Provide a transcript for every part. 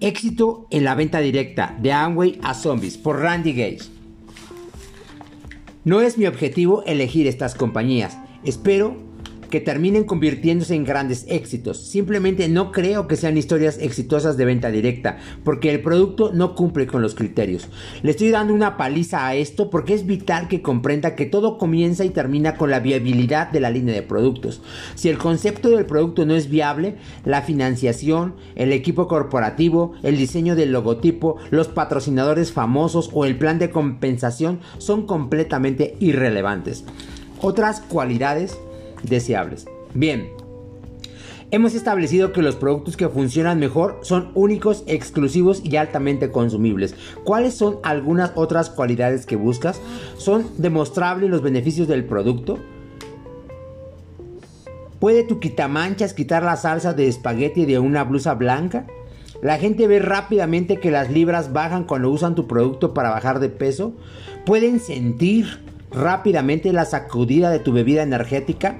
Éxito en la venta directa de Amway a Zombies por Randy Gage. No es mi objetivo elegir estas compañías. Espero que terminen convirtiéndose en grandes éxitos. Simplemente no creo que sean historias exitosas de venta directa, porque el producto no cumple con los criterios. Le estoy dando una paliza a esto porque es vital que comprenda que todo comienza y termina con la viabilidad de la línea de productos. Si el concepto del producto no es viable, la financiación, el equipo corporativo, el diseño del logotipo, los patrocinadores famosos o el plan de compensación son completamente irrelevantes. Otras cualidades deseables. Bien, hemos establecido que los productos que funcionan mejor son únicos, exclusivos y altamente consumibles. ¿Cuáles son algunas otras cualidades que buscas? ¿Son demostrables los beneficios del producto? ¿Puede tu quitamanchas quitar la salsa de espagueti de una blusa blanca? La gente ve rápidamente que las libras bajan cuando usan tu producto para bajar de peso. ¿Pueden sentir rápidamente la sacudida de tu bebida energética?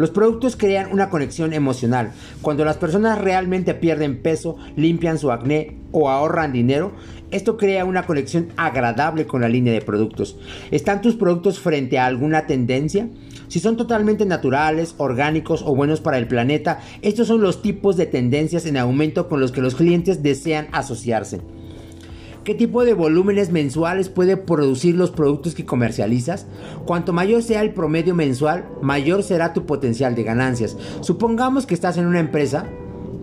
Los productos crean una conexión emocional. Cuando las personas realmente pierden peso, limpian su acné o ahorran dinero, esto crea una conexión agradable con la línea de productos. ¿Están tus productos frente a alguna tendencia? Si son totalmente naturales, orgánicos o buenos para el planeta, estos son los tipos de tendencias en aumento con los que los clientes desean asociarse. ¿Qué tipo de volúmenes mensuales puede producir los productos que comercializas? Cuanto mayor sea el promedio mensual, mayor será tu potencial de ganancias. Supongamos que estás en una empresa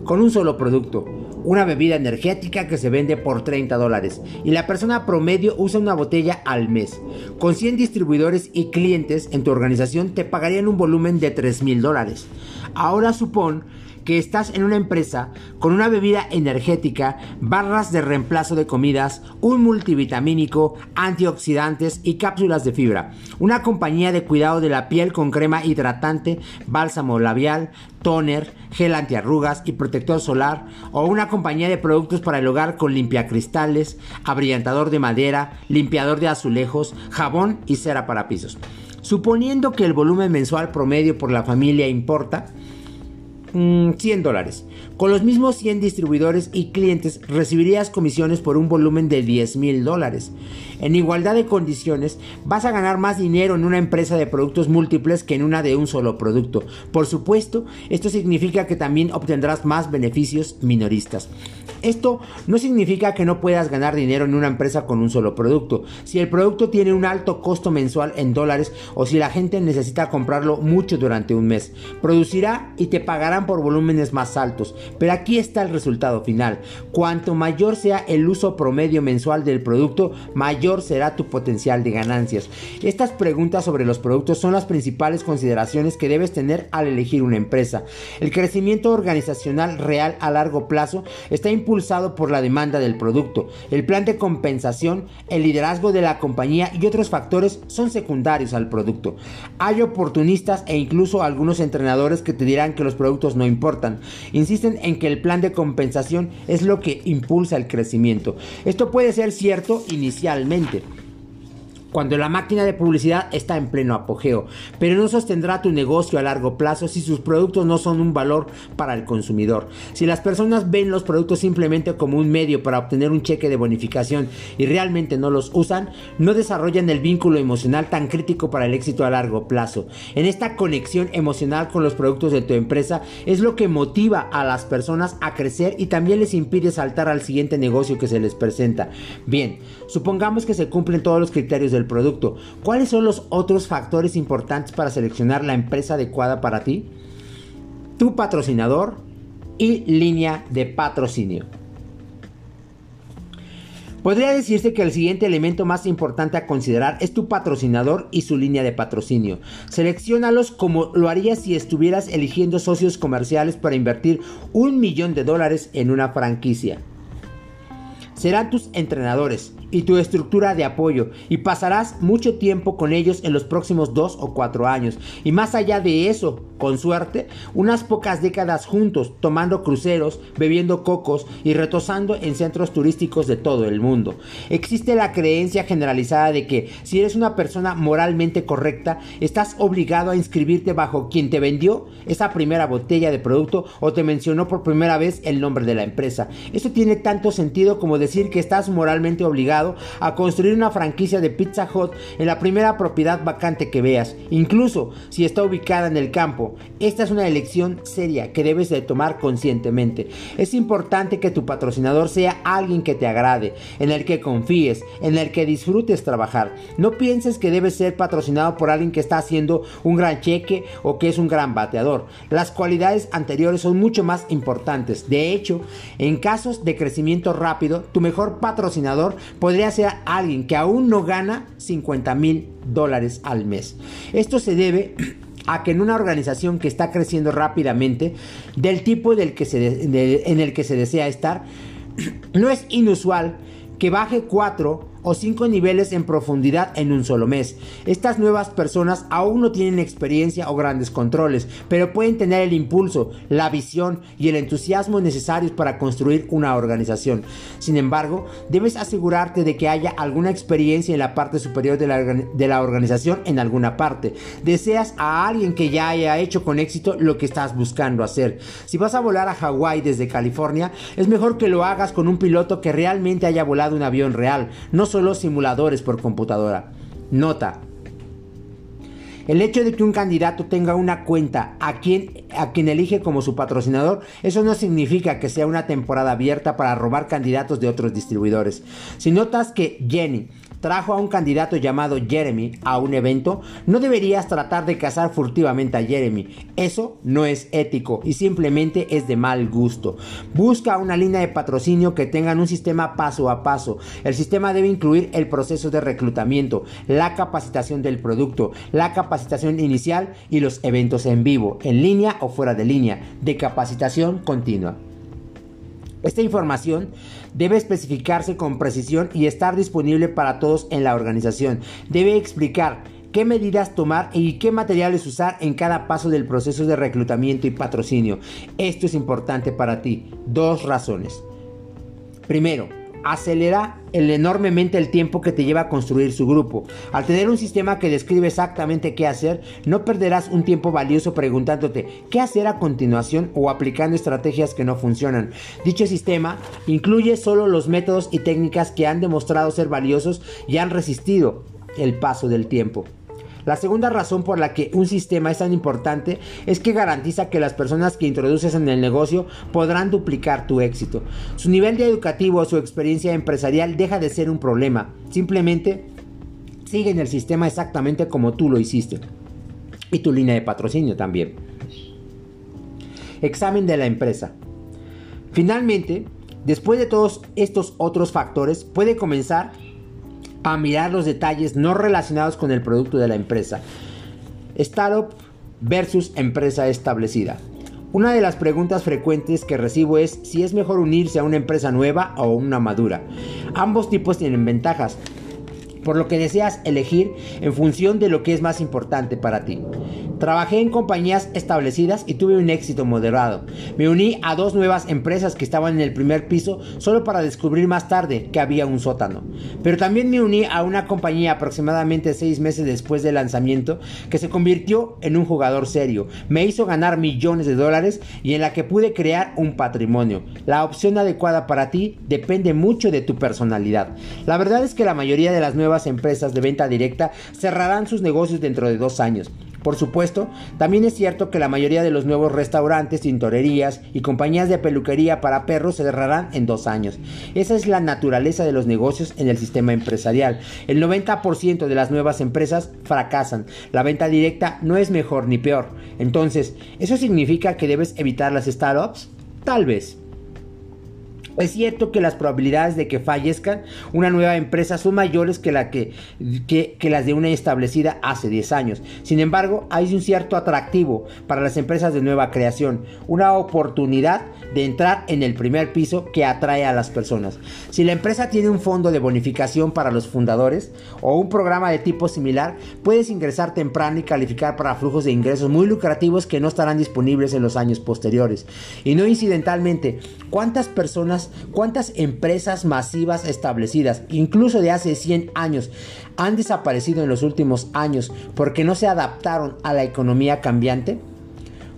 con un solo producto, una bebida energética que se vende por 30 dólares y la persona promedio usa una botella al mes. Con 100 distribuidores y clientes en tu organización te pagarían un volumen de 3 mil dólares. Ahora supón que estás en una empresa con una bebida energética, barras de reemplazo de comidas, un multivitamínico, antioxidantes y cápsulas de fibra. Una compañía de cuidado de la piel con crema hidratante, bálsamo labial, toner, gel antiarrugas y protector solar. O una compañía de productos para el hogar con limpiacristales, abrillantador de madera, limpiador de azulejos, jabón y cera para pisos. Suponiendo que el volumen mensual promedio por la familia importa, 100 mm, dólares. Con los mismos 100 distribuidores y clientes recibirías comisiones por un volumen de 10 mil dólares. En igualdad de condiciones, vas a ganar más dinero en una empresa de productos múltiples que en una de un solo producto. Por supuesto, esto significa que también obtendrás más beneficios minoristas. Esto no significa que no puedas ganar dinero en una empresa con un solo producto. Si el producto tiene un alto costo mensual en dólares o si la gente necesita comprarlo mucho durante un mes, producirá y te pagarán por volúmenes más altos. Pero aquí está el resultado final. Cuanto mayor sea el uso promedio mensual del producto, mayor será tu potencial de ganancias. Estas preguntas sobre los productos son las principales consideraciones que debes tener al elegir una empresa. El crecimiento organizacional real a largo plazo está impulsado por la demanda del producto. El plan de compensación, el liderazgo de la compañía y otros factores son secundarios al producto. Hay oportunistas e incluso algunos entrenadores que te dirán que los productos no importan. Insisten en que el plan de compensación es lo que impulsa el crecimiento. Esto puede ser cierto inicialmente cuando la máquina de publicidad está en pleno apogeo, pero no sostendrá tu negocio a largo plazo si sus productos no son un valor para el consumidor. Si las personas ven los productos simplemente como un medio para obtener un cheque de bonificación y realmente no los usan, no desarrollan el vínculo emocional tan crítico para el éxito a largo plazo. En esta conexión emocional con los productos de tu empresa es lo que motiva a las personas a crecer y también les impide saltar al siguiente negocio que se les presenta. Bien, supongamos que se cumplen todos los criterios de producto. ¿Cuáles son los otros factores importantes para seleccionar la empresa adecuada para ti? Tu patrocinador y línea de patrocinio. Podría decirse que el siguiente elemento más importante a considerar es tu patrocinador y su línea de patrocinio. Selecciónalos como lo harías si estuvieras eligiendo socios comerciales para invertir un millón de dólares en una franquicia. Serán tus entrenadores, y tu estructura de apoyo y pasarás mucho tiempo con ellos en los próximos dos o cuatro años. Y más allá de eso, con suerte, unas pocas décadas juntos, tomando cruceros, bebiendo cocos y retosando en centros turísticos de todo el mundo. Existe la creencia generalizada de que si eres una persona moralmente correcta, estás obligado a inscribirte bajo quien te vendió esa primera botella de producto o te mencionó por primera vez el nombre de la empresa. Eso tiene tanto sentido como decir que estás moralmente obligado a construir una franquicia de Pizza Hut en la primera propiedad vacante que veas, incluso si está ubicada en el campo. Esta es una elección seria que debes de tomar conscientemente. Es importante que tu patrocinador sea alguien que te agrade, en el que confíes, en el que disfrutes trabajar. No pienses que debes ser patrocinado por alguien que está haciendo un gran cheque o que es un gran bateador. Las cualidades anteriores son mucho más importantes. De hecho, en casos de crecimiento rápido, tu mejor patrocinador podría ser alguien que aún no gana 50 mil dólares al mes. Esto se debe a que en una organización que está creciendo rápidamente, del tipo del que se en el que se desea estar, no es inusual que baje 4 o 5 niveles en profundidad en un solo mes. Estas nuevas personas aún no tienen experiencia o grandes controles, pero pueden tener el impulso, la visión y el entusiasmo necesarios para construir una organización. Sin embargo, debes asegurarte de que haya alguna experiencia en la parte superior de la, de la organización en alguna parte. Deseas a alguien que ya haya hecho con éxito lo que estás buscando hacer. Si vas a volar a Hawái desde California, es mejor que lo hagas con un piloto que realmente haya volado un avión real, no solo simuladores por computadora. Nota. El hecho de que un candidato tenga una cuenta a quien, a quien elige como su patrocinador, eso no significa que sea una temporada abierta para robar candidatos de otros distribuidores. Si notas que Jenny trajo a un candidato llamado Jeremy a un evento, no deberías tratar de cazar furtivamente a Jeremy. Eso no es ético y simplemente es de mal gusto. Busca una línea de patrocinio que tengan un sistema paso a paso. El sistema debe incluir el proceso de reclutamiento, la capacitación del producto, la capacitación inicial y los eventos en vivo, en línea o fuera de línea, de capacitación continua. Esta información debe especificarse con precisión y estar disponible para todos en la organización. Debe explicar qué medidas tomar y qué materiales usar en cada paso del proceso de reclutamiento y patrocinio. Esto es importante para ti. Dos razones. Primero, acelera enormemente el tiempo que te lleva a construir su grupo. Al tener un sistema que describe exactamente qué hacer, no perderás un tiempo valioso preguntándote qué hacer a continuación o aplicando estrategias que no funcionan. Dicho sistema incluye solo los métodos y técnicas que han demostrado ser valiosos y han resistido el paso del tiempo. La segunda razón por la que un sistema es tan importante es que garantiza que las personas que introduces en el negocio podrán duplicar tu éxito. Su nivel de educativo o su experiencia empresarial deja de ser un problema. Simplemente siguen el sistema exactamente como tú lo hiciste. Y tu línea de patrocinio también. Examen de la empresa. Finalmente, después de todos estos otros factores, puede comenzar a mirar los detalles no relacionados con el producto de la empresa. Startup versus empresa establecida. Una de las preguntas frecuentes que recibo es si es mejor unirse a una empresa nueva o una madura. Ambos tipos tienen ventajas, por lo que deseas elegir en función de lo que es más importante para ti. Trabajé en compañías establecidas y tuve un éxito moderado. Me uní a dos nuevas empresas que estaban en el primer piso solo para descubrir más tarde que había un sótano. Pero también me uní a una compañía aproximadamente seis meses después del lanzamiento que se convirtió en un jugador serio. Me hizo ganar millones de dólares y en la que pude crear un patrimonio. La opción adecuada para ti depende mucho de tu personalidad. La verdad es que la mayoría de las nuevas empresas de venta directa cerrarán sus negocios dentro de dos años. Por supuesto, también es cierto que la mayoría de los nuevos restaurantes, tintorerías y compañías de peluquería para perros se cerrarán en dos años. Esa es la naturaleza de los negocios en el sistema empresarial. El 90% de las nuevas empresas fracasan. La venta directa no es mejor ni peor. Entonces, ¿eso significa que debes evitar las startups? Tal vez. Es cierto que las probabilidades de que fallezcan una nueva empresa son mayores que, que, las de una establecida hace 10 años. Sin embargo, hay un cierto atractivo para las empresas de nueva creación, una oportunidad de entrar en el primer piso que atrae a las personas. Si la empresa tiene un fondo de bonificación para los fundadores o un programa de tipo similar, puedes ingresar temprano y calificar para flujos de ingresos muy lucrativos que no estarán disponibles en los años posteriores. Y no incidentalmente, ¿cuántas personas cuántas empresas masivas establecidas, incluso de hace 100 años, han desaparecido en los últimos años porque no se adaptaron a la economía cambiante?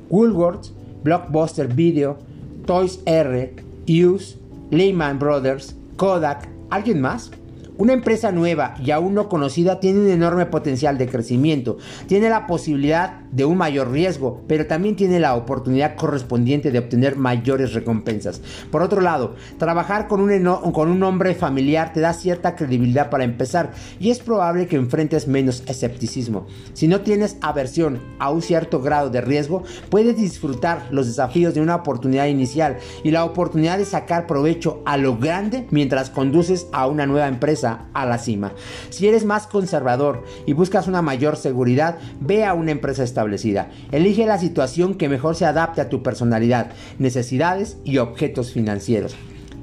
Woolworths, Blockbuster Video, Toys R, Hughes, Lehman Brothers, Kodak, ¿alguien más? Una empresa nueva y aún no conocida tiene un enorme potencial de crecimiento, tiene la posibilidad de un mayor riesgo, pero también tiene la oportunidad correspondiente de obtener mayores recompensas. Por otro lado, trabajar con un, con un hombre familiar te da cierta credibilidad para empezar y es probable que enfrentes menos escepticismo. Si no tienes aversión a un cierto grado de riesgo, puedes disfrutar los desafíos de una oportunidad inicial y la oportunidad de sacar provecho a lo grande mientras conduces a una nueva empresa a la cima. Si eres más conservador y buscas una mayor seguridad, ve a una empresa establecida. Elige la situación que mejor se adapte a tu personalidad, necesidades y objetos financieros.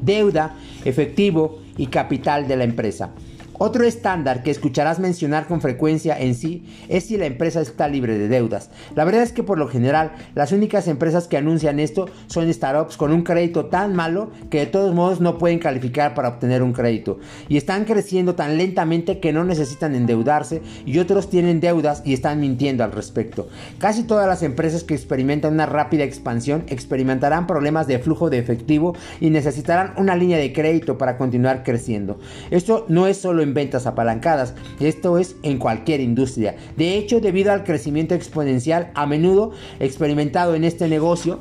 Deuda, efectivo y capital de la empresa. Otro estándar que escucharás mencionar con frecuencia en sí es si la empresa está libre de deudas. La verdad es que por lo general las únicas empresas que anuncian esto son startups con un crédito tan malo que de todos modos no pueden calificar para obtener un crédito y están creciendo tan lentamente que no necesitan endeudarse y otros tienen deudas y están mintiendo al respecto. Casi todas las empresas que experimentan una rápida expansión experimentarán problemas de flujo de efectivo y necesitarán una línea de crédito para continuar creciendo. Esto no es solo ventas apalancadas. Esto es en cualquier industria. De hecho, debido al crecimiento exponencial a menudo experimentado en este negocio,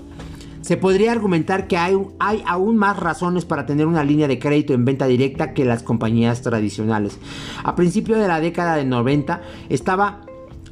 se podría argumentar que hay, hay, aún más razones para tener una línea de crédito en venta directa que las compañías tradicionales. A principios de la década de 90 estaba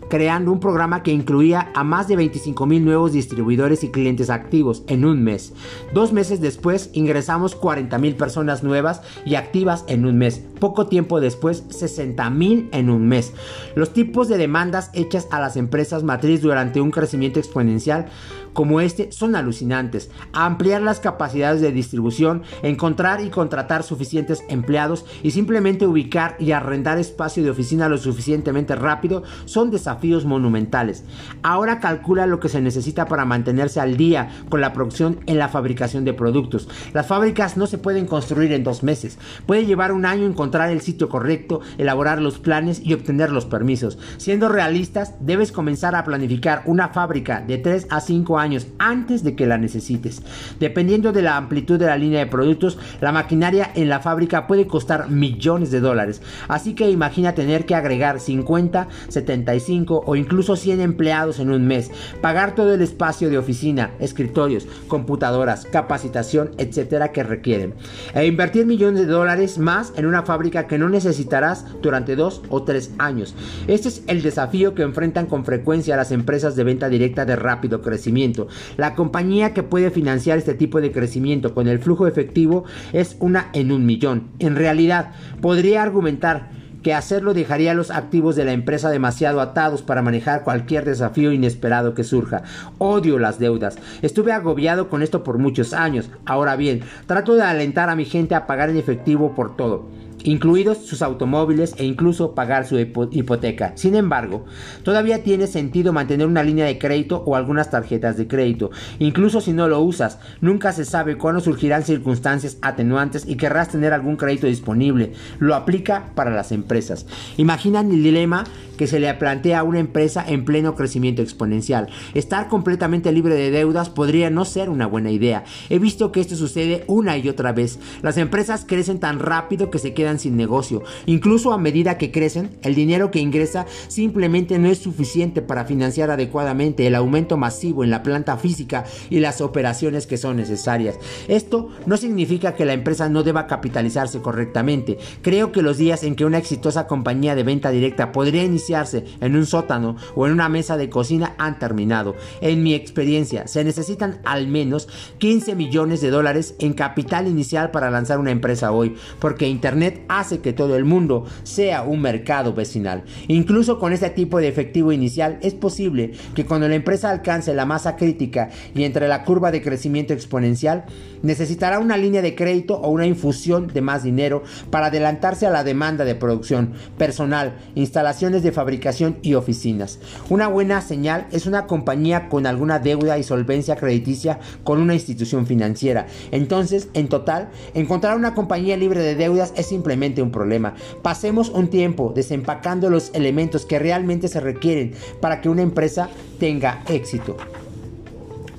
creando un programa que incluía a más de 25 mil nuevos distribuidores y clientes activos en un mes. Dos meses después ingresamos 40 mil personas nuevas y activas en un mes. Poco tiempo después 60 mil en un mes. Los tipos de demandas hechas a las empresas matriz durante un crecimiento exponencial como este son alucinantes. Ampliar las capacidades de distribución, encontrar y contratar suficientes empleados y simplemente ubicar y arrendar espacio de oficina lo suficientemente rápido son desafíos monumentales. Ahora calcula lo que se necesita para mantenerse al día con la producción en la fabricación de productos. Las fábricas no se pueden construir en dos meses. Puede llevar un año encontrar el sitio correcto, elaborar los planes y obtener los permisos. Siendo realistas, debes comenzar a planificar una fábrica de 3 a 5 años años antes de que la necesites. Dependiendo de la amplitud de la línea de productos, la maquinaria en la fábrica puede costar millones de dólares. Así que imagina tener que agregar 50, 75 o incluso 100 empleados en un mes, pagar todo el espacio de oficina, escritorios, computadoras, capacitación, etcétera que requieren, e invertir millones de dólares más en una fábrica que no necesitarás durante dos o tres años. Este es el desafío que enfrentan con frecuencia las empresas de venta directa de rápido crecimiento la compañía que puede financiar este tipo de crecimiento con el flujo efectivo es una en un millón. En realidad, podría argumentar que hacerlo dejaría los activos de la empresa demasiado atados para manejar cualquier desafío inesperado que surja. Odio las deudas. Estuve agobiado con esto por muchos años. Ahora bien, trato de alentar a mi gente a pagar en efectivo por todo incluidos sus automóviles e incluso pagar su hipoteca. Sin embargo, todavía tiene sentido mantener una línea de crédito o algunas tarjetas de crédito. Incluso si no lo usas, nunca se sabe cuándo surgirán circunstancias atenuantes y querrás tener algún crédito disponible. Lo aplica para las empresas. Imaginan el dilema que se le plantea a una empresa en pleno crecimiento exponencial. Estar completamente libre de deudas podría no ser una buena idea. He visto que esto sucede una y otra vez. Las empresas crecen tan rápido que se quedan sin negocio. Incluso a medida que crecen, el dinero que ingresa simplemente no es suficiente para financiar adecuadamente el aumento masivo en la planta física y las operaciones que son necesarias. Esto no significa que la empresa no deba capitalizarse correctamente. Creo que los días en que una exitosa compañía de venta directa podría iniciarse en un sótano o en una mesa de cocina han terminado. En mi experiencia, se necesitan al menos 15 millones de dólares en capital inicial para lanzar una empresa hoy, porque Internet hace que todo el mundo sea un mercado vecinal. Incluso con este tipo de efectivo inicial es posible que cuando la empresa alcance la masa crítica y entre la curva de crecimiento exponencial, necesitará una línea de crédito o una infusión de más dinero para adelantarse a la demanda de producción, personal, instalaciones de fabricación y oficinas. Una buena señal es una compañía con alguna deuda y solvencia crediticia con una institución financiera. Entonces, en total, encontrar una compañía libre de deudas es simplemente un problema. Pasemos un tiempo desempacando los elementos que realmente se requieren para que una empresa tenga éxito.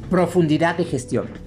Profundidad de gestión.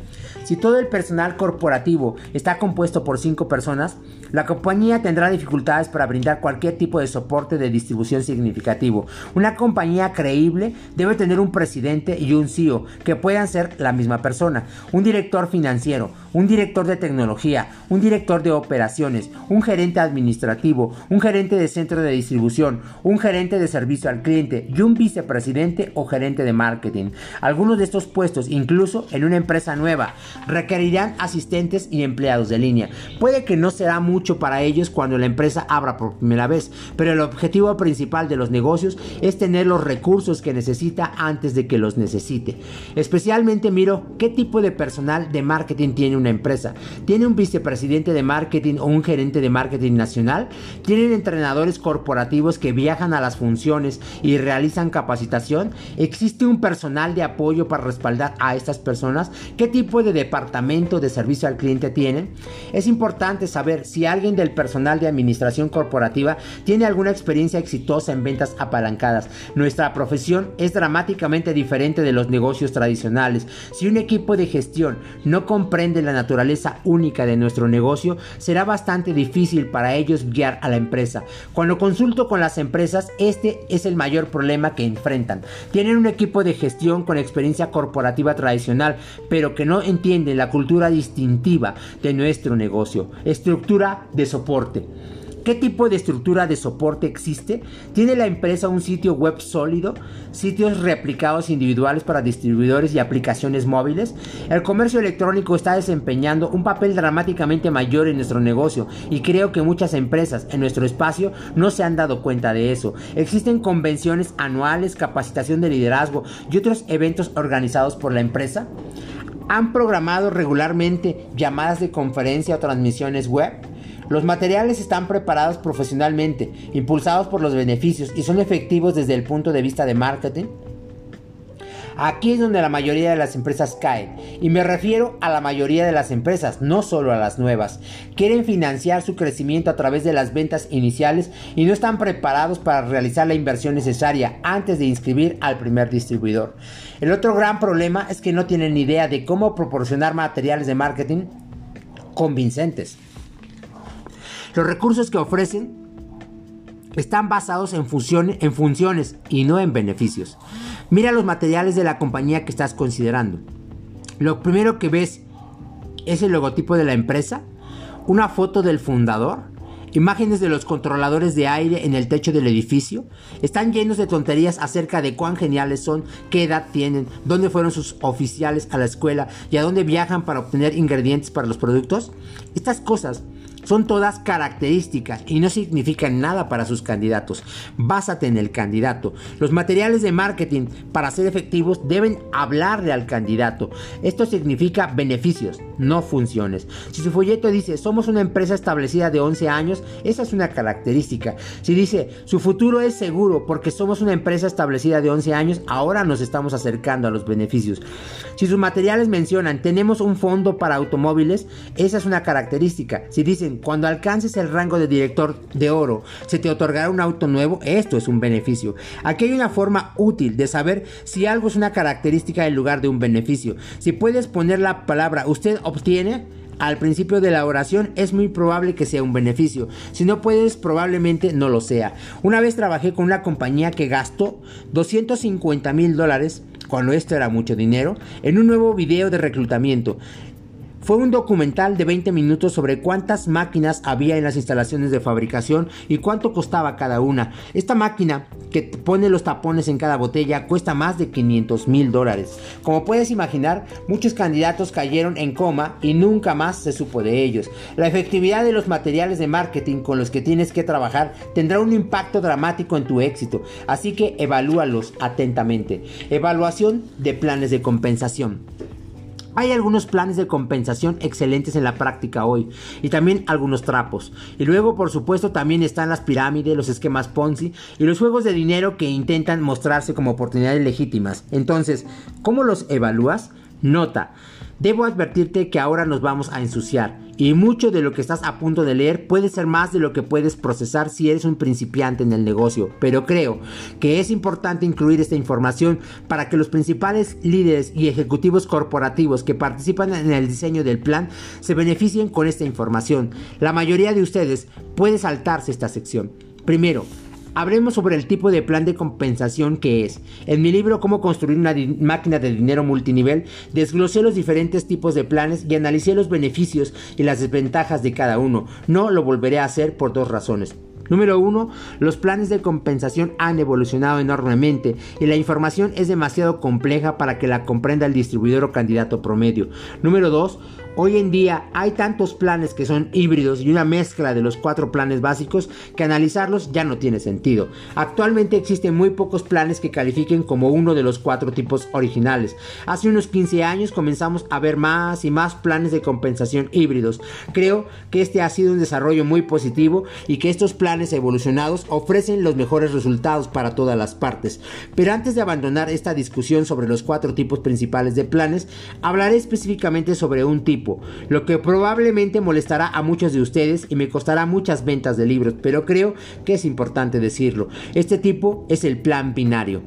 Si todo el personal corporativo está compuesto por 5 personas, la compañía tendrá dificultades para brindar cualquier tipo de soporte de distribución significativo. Una compañía creíble debe tener un presidente y un CEO que puedan ser la misma persona, un director financiero, un director de tecnología, un director de operaciones, un gerente administrativo, un gerente de centro de distribución, un gerente de servicio al cliente y un vicepresidente o gerente de marketing. Algunos de estos puestos, incluso en una empresa nueva, requerirán asistentes y empleados de línea. Puede que no será mucho para ellos cuando la empresa abra por primera vez, pero el objetivo principal de los negocios es tener los recursos que necesita antes de que los necesite. Especialmente miro qué tipo de personal de marketing tiene una empresa. ¿Tiene un vicepresidente de marketing o un gerente de marketing nacional? ¿Tienen entrenadores corporativos que viajan a las funciones y realizan capacitación? ¿Existe un personal de apoyo para respaldar a estas personas? ¿Qué tipo de departamento de servicio al cliente tienen, es importante saber si alguien del personal de administración corporativa tiene alguna experiencia exitosa en ventas apalancadas. Nuestra profesión es dramáticamente diferente de los negocios tradicionales. Si un equipo de gestión no comprende la naturaleza única de nuestro negocio, será bastante difícil para ellos guiar a la empresa. Cuando consulto con las empresas, este es el mayor problema que enfrentan. Tienen un equipo de gestión con experiencia corporativa tradicional, pero que no entiende de la cultura distintiva de nuestro negocio. Estructura de soporte. ¿Qué tipo de estructura de soporte existe? ¿Tiene la empresa un sitio web sólido? ¿Sitios replicados individuales para distribuidores y aplicaciones móviles? El comercio electrónico está desempeñando un papel dramáticamente mayor en nuestro negocio y creo que muchas empresas en nuestro espacio no se han dado cuenta de eso. Existen convenciones anuales, capacitación de liderazgo y otros eventos organizados por la empresa han programado regularmente llamadas de conferencia o transmisiones web. Los materiales están preparados profesionalmente, impulsados por los beneficios y son efectivos desde el punto de vista de marketing. Aquí es donde la mayoría de las empresas caen. Y me refiero a la mayoría de las empresas, no solo a las nuevas. Quieren financiar su crecimiento a través de las ventas iniciales y no están preparados para realizar la inversión necesaria antes de inscribir al primer distribuidor. El otro gran problema es que no tienen idea de cómo proporcionar materiales de marketing convincentes. Los recursos que ofrecen están basados en, en funciones y no en beneficios. Mira los materiales de la compañía que estás considerando. Lo primero que ves es el logotipo de la empresa, una foto del fundador, imágenes de los controladores de aire en el techo del edificio. Están llenos de tonterías acerca de cuán geniales son, qué edad tienen, dónde fueron sus oficiales a la escuela y a dónde viajan para obtener ingredientes para los productos. Estas cosas son todas características y no significan nada para sus candidatos. Básate en el candidato. Los materiales de marketing para ser efectivos deben hablarle al candidato. Esto significa beneficios, no funciones. Si su folleto dice somos una empresa establecida de 11 años, esa es una característica. Si dice su futuro es seguro porque somos una empresa establecida de 11 años, ahora nos estamos acercando a los beneficios. Si sus materiales mencionan tenemos un fondo para automóviles, esa es una característica. Si dicen cuando alcances el rango de director de oro, se te otorgará un auto nuevo. Esto es un beneficio. Aquí hay una forma útil de saber si algo es una característica en lugar de un beneficio. Si puedes poner la palabra usted obtiene, al principio de la oración, es muy probable que sea un beneficio. Si no puedes, probablemente no lo sea. Una vez trabajé con una compañía que gastó 250 mil dólares, cuando esto era mucho dinero, en un nuevo video de reclutamiento. Fue un documental de 20 minutos sobre cuántas máquinas había en las instalaciones de fabricación y cuánto costaba cada una. Esta máquina que pone los tapones en cada botella cuesta más de 500 mil dólares. Como puedes imaginar, muchos candidatos cayeron en coma y nunca más se supo de ellos. La efectividad de los materiales de marketing con los que tienes que trabajar tendrá un impacto dramático en tu éxito, así que evalúalos atentamente. Evaluación de planes de compensación. Hay algunos planes de compensación excelentes en la práctica hoy y también algunos trapos. Y luego, por supuesto, también están las pirámides, los esquemas Ponzi y los juegos de dinero que intentan mostrarse como oportunidades legítimas. Entonces, ¿cómo los evalúas? Nota, debo advertirte que ahora nos vamos a ensuciar y mucho de lo que estás a punto de leer puede ser más de lo que puedes procesar si eres un principiante en el negocio, pero creo que es importante incluir esta información para que los principales líderes y ejecutivos corporativos que participan en el diseño del plan se beneficien con esta información. La mayoría de ustedes puede saltarse esta sección. Primero, Hablemos sobre el tipo de plan de compensación que es. En mi libro Cómo construir una máquina de dinero multinivel, desglosé los diferentes tipos de planes y analicé los beneficios y las desventajas de cada uno. No lo volveré a hacer por dos razones. Número uno, los planes de compensación han evolucionado enormemente y la información es demasiado compleja para que la comprenda el distribuidor o candidato promedio. Número dos, Hoy en día hay tantos planes que son híbridos y una mezcla de los cuatro planes básicos que analizarlos ya no tiene sentido. Actualmente existen muy pocos planes que califiquen como uno de los cuatro tipos originales. Hace unos 15 años comenzamos a ver más y más planes de compensación híbridos. Creo que este ha sido un desarrollo muy positivo y que estos planes evolucionados ofrecen los mejores resultados para todas las partes. Pero antes de abandonar esta discusión sobre los cuatro tipos principales de planes, hablaré específicamente sobre un tipo lo que probablemente molestará a muchos de ustedes y me costará muchas ventas de libros, pero creo que es importante decirlo. Este tipo es el plan binario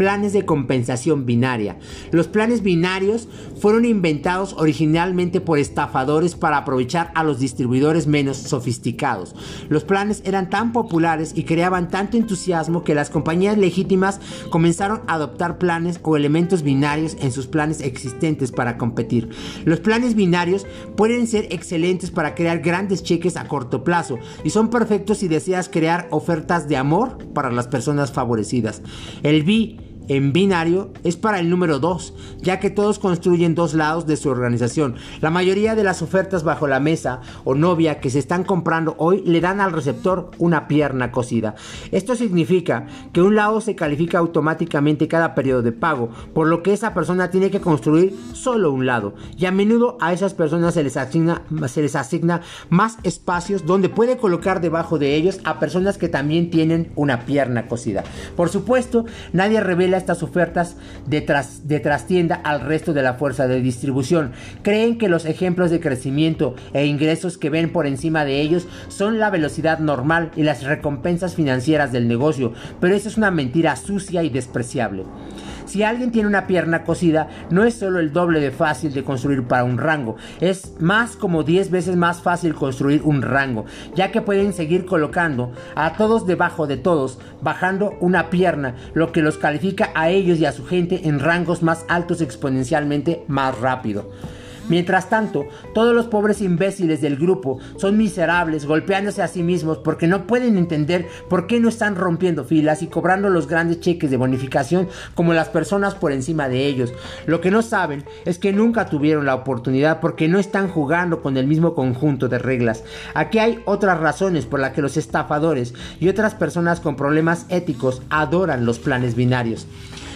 planes de compensación binaria. Los planes binarios fueron inventados originalmente por estafadores para aprovechar a los distribuidores menos sofisticados. Los planes eran tan populares y creaban tanto entusiasmo que las compañías legítimas comenzaron a adoptar planes o elementos binarios en sus planes existentes para competir. Los planes binarios pueden ser excelentes para crear grandes cheques a corto plazo y son perfectos si deseas crear ofertas de amor para las personas favorecidas. El B en binario es para el número 2, ya que todos construyen dos lados de su organización. La mayoría de las ofertas bajo la mesa o novia que se están comprando hoy le dan al receptor una pierna cocida. Esto significa que un lado se califica automáticamente cada periodo de pago, por lo que esa persona tiene que construir solo un lado. Y a menudo a esas personas se les asigna, se les asigna más espacios donde puede colocar debajo de ellos a personas que también tienen una pierna cocida. Por supuesto, nadie revela estas ofertas de, de trastienda al resto de la fuerza de distribución. Creen que los ejemplos de crecimiento e ingresos que ven por encima de ellos son la velocidad normal y las recompensas financieras del negocio, pero eso es una mentira sucia y despreciable. Si alguien tiene una pierna cosida, no es solo el doble de fácil de construir para un rango, es más como 10 veces más fácil construir un rango, ya que pueden seguir colocando a todos debajo de todos, bajando una pierna, lo que los califica a ellos y a su gente en rangos más altos exponencialmente más rápido. Mientras tanto, todos los pobres imbéciles del grupo son miserables, golpeándose a sí mismos porque no pueden entender por qué no están rompiendo filas y cobrando los grandes cheques de bonificación como las personas por encima de ellos. Lo que no saben es que nunca tuvieron la oportunidad porque no están jugando con el mismo conjunto de reglas. Aquí hay otras razones por las que los estafadores y otras personas con problemas éticos adoran los planes binarios.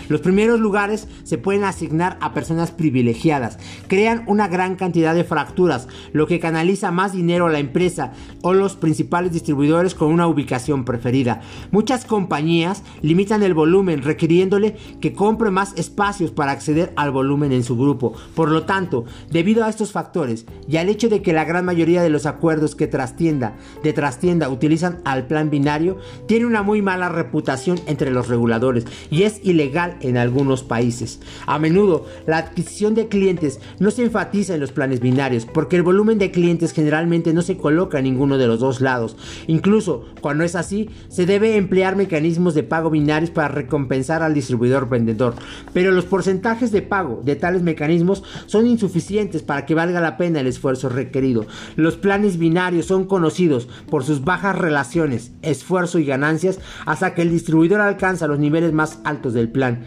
Los primeros lugares se pueden asignar a personas privilegiadas, crean una gran cantidad de fracturas, lo que canaliza más dinero a la empresa o los principales distribuidores con una ubicación preferida. Muchas compañías limitan el volumen requiriéndole que compre más espacios para acceder al volumen en su grupo. Por lo tanto, debido a estos factores y al hecho de que la gran mayoría de los acuerdos que trastienda de trastienda utilizan al plan binario, tiene una muy mala reputación entre los reguladores y es ilegal en algunos países. A menudo, la adquisición de clientes no se enfatiza en los planes binarios porque el volumen de clientes generalmente no se coloca en ninguno de los dos lados. Incluso cuando es así, se debe emplear mecanismos de pago binarios para recompensar al distribuidor vendedor. Pero los porcentajes de pago de tales mecanismos son insuficientes para que valga la pena el esfuerzo requerido. Los planes binarios son conocidos por sus bajas relaciones, esfuerzo y ganancias hasta que el distribuidor alcanza los niveles más altos del plan.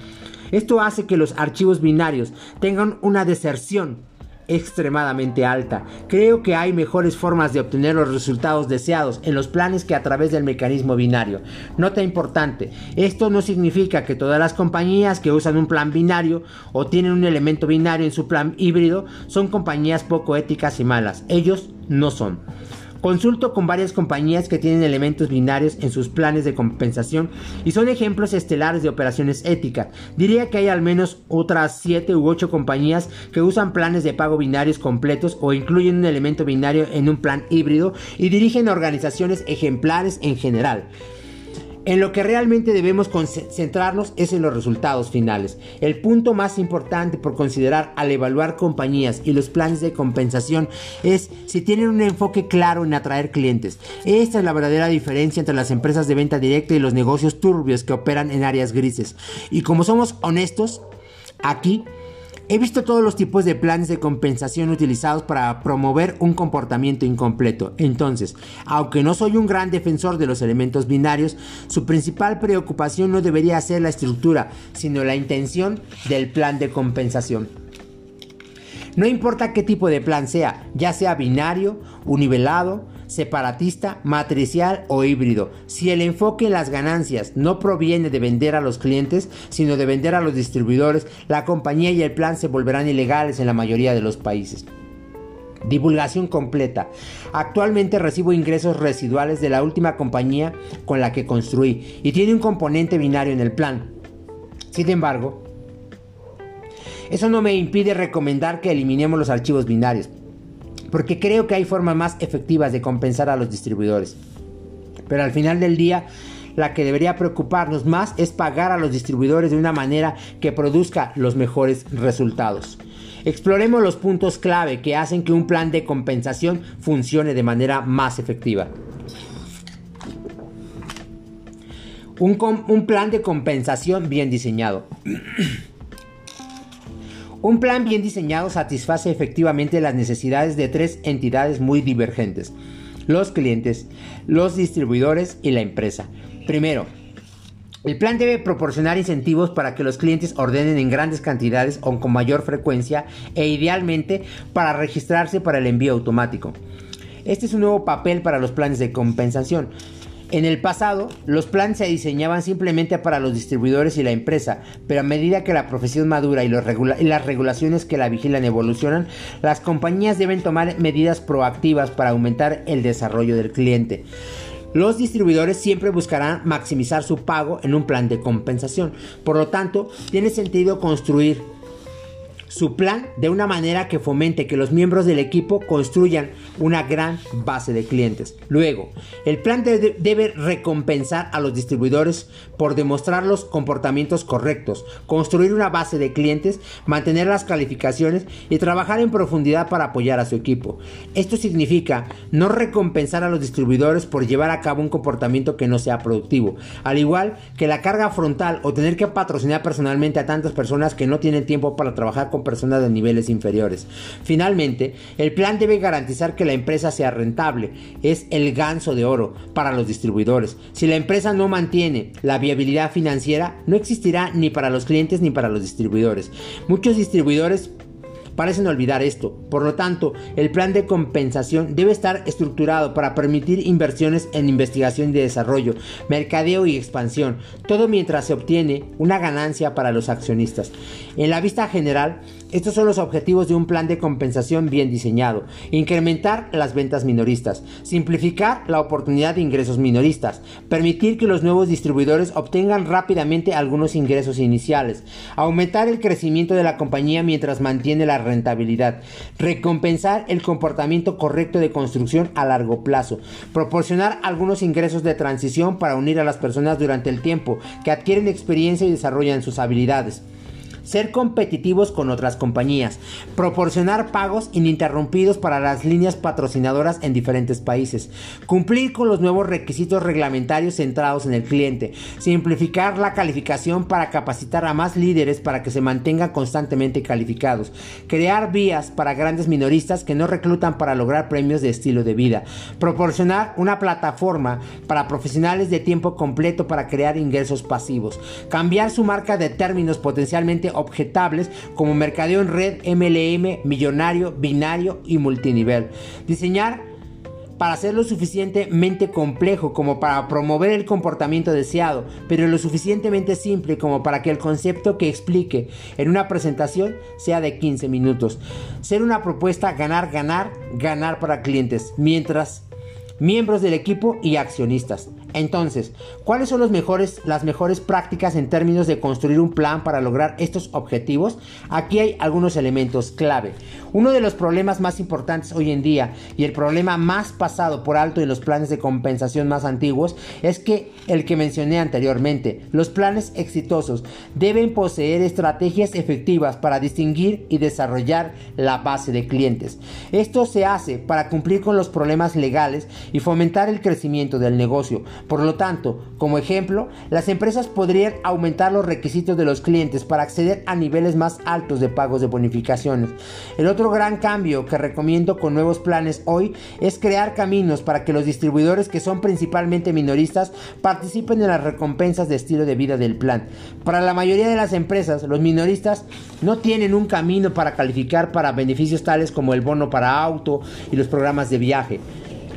Esto hace que los archivos binarios tengan una deserción extremadamente alta. Creo que hay mejores formas de obtener los resultados deseados en los planes que a través del mecanismo binario. Nota importante, esto no significa que todas las compañías que usan un plan binario o tienen un elemento binario en su plan híbrido son compañías poco éticas y malas. Ellos no son. Consulto con varias compañías que tienen elementos binarios en sus planes de compensación y son ejemplos estelares de operaciones éticas. Diría que hay al menos otras 7 u 8 compañías que usan planes de pago binarios completos o incluyen un elemento binario en un plan híbrido y dirigen organizaciones ejemplares en general. En lo que realmente debemos concentrarnos es en los resultados finales. El punto más importante por considerar al evaluar compañías y los planes de compensación es si tienen un enfoque claro en atraer clientes. Esta es la verdadera diferencia entre las empresas de venta directa y los negocios turbios que operan en áreas grises. Y como somos honestos, aquí He visto todos los tipos de planes de compensación utilizados para promover un comportamiento incompleto. Entonces, aunque no soy un gran defensor de los elementos binarios, su principal preocupación no debería ser la estructura, sino la intención del plan de compensación. No importa qué tipo de plan sea, ya sea binario, univelado, separatista, matricial o híbrido. Si el enfoque en las ganancias no proviene de vender a los clientes, sino de vender a los distribuidores, la compañía y el plan se volverán ilegales en la mayoría de los países. Divulgación completa. Actualmente recibo ingresos residuales de la última compañía con la que construí y tiene un componente binario en el plan. Sin embargo, eso no me impide recomendar que eliminemos los archivos binarios porque creo que hay formas más efectivas de compensar a los distribuidores. Pero al final del día, la que debería preocuparnos más es pagar a los distribuidores de una manera que produzca los mejores resultados. Exploremos los puntos clave que hacen que un plan de compensación funcione de manera más efectiva. Un, un plan de compensación bien diseñado. Un plan bien diseñado satisface efectivamente las necesidades de tres entidades muy divergentes, los clientes, los distribuidores y la empresa. Primero, el plan debe proporcionar incentivos para que los clientes ordenen en grandes cantidades o con mayor frecuencia e idealmente para registrarse para el envío automático. Este es un nuevo papel para los planes de compensación. En el pasado, los planes se diseñaban simplemente para los distribuidores y la empresa, pero a medida que la profesión madura y, las regulaciones que la vigilan evolucionan, las compañías deben tomar medidas proactivas para aumentar el desarrollo del cliente. Los distribuidores siempre buscarán maximizar su pago en un plan de compensación. Por lo tanto, tiene sentido construir su plan de una manera que fomente que los miembros del equipo construyan una gran base de clientes. Luego, el plan debe recompensar a los distribuidores por demostrar los comportamientos correctos, construir una base de clientes, mantener las calificaciones y trabajar en profundidad para apoyar a su equipo. Esto significa no recompensar a los distribuidores por llevar a cabo un comportamiento que no sea productivo, al igual que la carga frontal o tener que patrocinar personalmente a tantas personas que no tienen tiempo para trabajar con personas de niveles inferiores. Finalmente, el plan debe garantizar que la empresa sea rentable. Es el ganso de oro para los distribuidores. Si la empresa no mantiene la viabilidad financiera, no existirá ni para los clientes ni para los distribuidores. Muchos distribuidores parecen olvidar esto. Por lo tanto, el plan de compensación debe estar estructurado para permitir inversiones en investigación y desarrollo, mercadeo y expansión, todo mientras se obtiene una ganancia para los accionistas. En la vista general, estos son los objetivos de un plan de compensación bien diseñado. Incrementar las ventas minoristas, simplificar la oportunidad de ingresos minoristas, permitir que los nuevos distribuidores obtengan rápidamente algunos ingresos iniciales, aumentar el crecimiento de la compañía mientras mantiene la rentabilidad. Recompensar el comportamiento correcto de construcción a largo plazo. Proporcionar algunos ingresos de transición para unir a las personas durante el tiempo que adquieren experiencia y desarrollan sus habilidades ser competitivos con otras compañías, proporcionar pagos ininterrumpidos para las líneas patrocinadoras en diferentes países, cumplir con los nuevos requisitos reglamentarios centrados en el cliente, simplificar la calificación para capacitar a más líderes para que se mantengan constantemente calificados, crear vías para grandes minoristas que no reclutan para lograr premios de estilo de vida, proporcionar una plataforma para profesionales de tiempo completo para crear ingresos pasivos, cambiar su marca de términos potencialmente objetables como mercadeo en red, MLM, millonario, binario y multinivel. Diseñar para ser lo suficientemente complejo como para promover el comportamiento deseado, pero lo suficientemente simple como para que el concepto que explique en una presentación sea de 15 minutos. Ser una propuesta ganar, ganar, ganar para clientes, mientras miembros del equipo y accionistas. Entonces, ¿cuáles son las mejores prácticas en términos de construir un plan para lograr estos objetivos? Aquí hay algunos elementos clave. Uno de los problemas más importantes hoy en día y el problema más pasado por alto en los planes de compensación más antiguos es que el que mencioné anteriormente, los planes exitosos deben poseer estrategias efectivas para distinguir y desarrollar la base de clientes. Esto se hace para cumplir con los problemas legales y fomentar el crecimiento del negocio por lo tanto, como ejemplo, las empresas podrían aumentar los requisitos de los clientes para acceder a niveles más altos de pagos de bonificaciones. El otro gran cambio que recomiendo con nuevos planes hoy es crear caminos para que los distribuidores que son principalmente minoristas participen en las recompensas de estilo de vida del plan. Para la mayoría de las empresas, los minoristas no tienen un camino para calificar para beneficios tales como el bono para auto y los programas de viaje.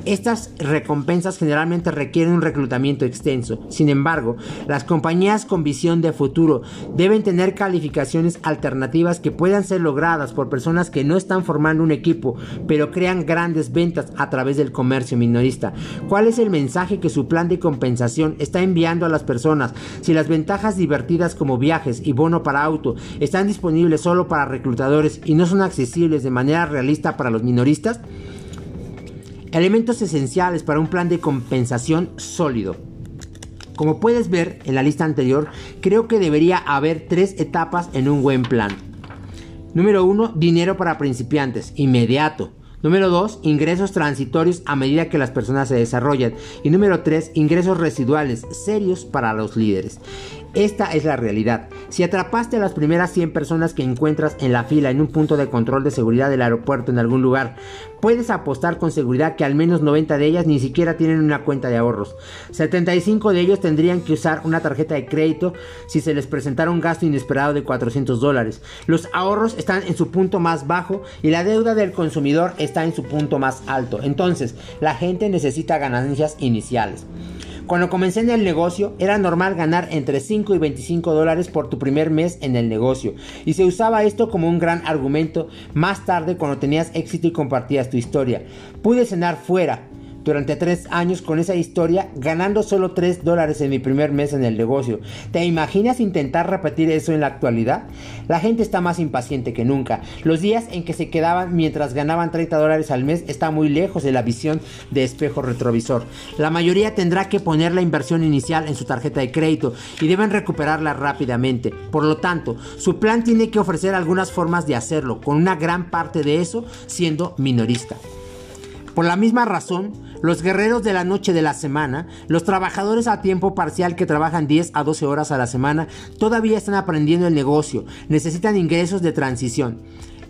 Estas recompensas generalmente requieren un reclutamiento extenso. Sin embargo, las compañías con visión de futuro deben tener calificaciones alternativas que puedan ser logradas por personas que no están formando un equipo, pero crean grandes ventas a través del comercio minorista. ¿Cuál es el mensaje que su plan de compensación está enviando a las personas? Si las ventajas divertidas como viajes y bono para auto están disponibles solo para reclutadores y no son accesibles de manera realista para los minoristas, Elementos esenciales para un plan de compensación sólido. Como puedes ver en la lista anterior, creo que debería haber tres etapas en un buen plan. Número 1. Dinero para principiantes, inmediato. Número 2. Ingresos transitorios a medida que las personas se desarrollan. Y número 3. Ingresos residuales, serios para los líderes. Esta es la realidad. Si atrapaste a las primeras 100 personas que encuentras en la fila en un punto de control de seguridad del aeropuerto en algún lugar, puedes apostar con seguridad que al menos 90 de ellas ni siquiera tienen una cuenta de ahorros. 75 de ellos tendrían que usar una tarjeta de crédito si se les presentara un gasto inesperado de 400 dólares. Los ahorros están en su punto más bajo y la deuda del consumidor está en su punto más alto. Entonces, la gente necesita ganancias iniciales. Cuando comencé en el negocio era normal ganar entre 5 y 25 dólares por tu primer mes en el negocio y se usaba esto como un gran argumento más tarde cuando tenías éxito y compartías tu historia. Pude cenar fuera, durante tres años con esa historia, ganando solo 3 dólares en mi primer mes en el negocio. ¿Te imaginas intentar repetir eso en la actualidad? La gente está más impaciente que nunca. Los días en que se quedaban mientras ganaban 30 dólares al mes está muy lejos de la visión de espejo retrovisor. La mayoría tendrá que poner la inversión inicial en su tarjeta de crédito y deben recuperarla rápidamente. Por lo tanto, su plan tiene que ofrecer algunas formas de hacerlo, con una gran parte de eso siendo minorista. Por la misma razón, los guerreros de la noche de la semana, los trabajadores a tiempo parcial que trabajan 10 a 12 horas a la semana, todavía están aprendiendo el negocio, necesitan ingresos de transición.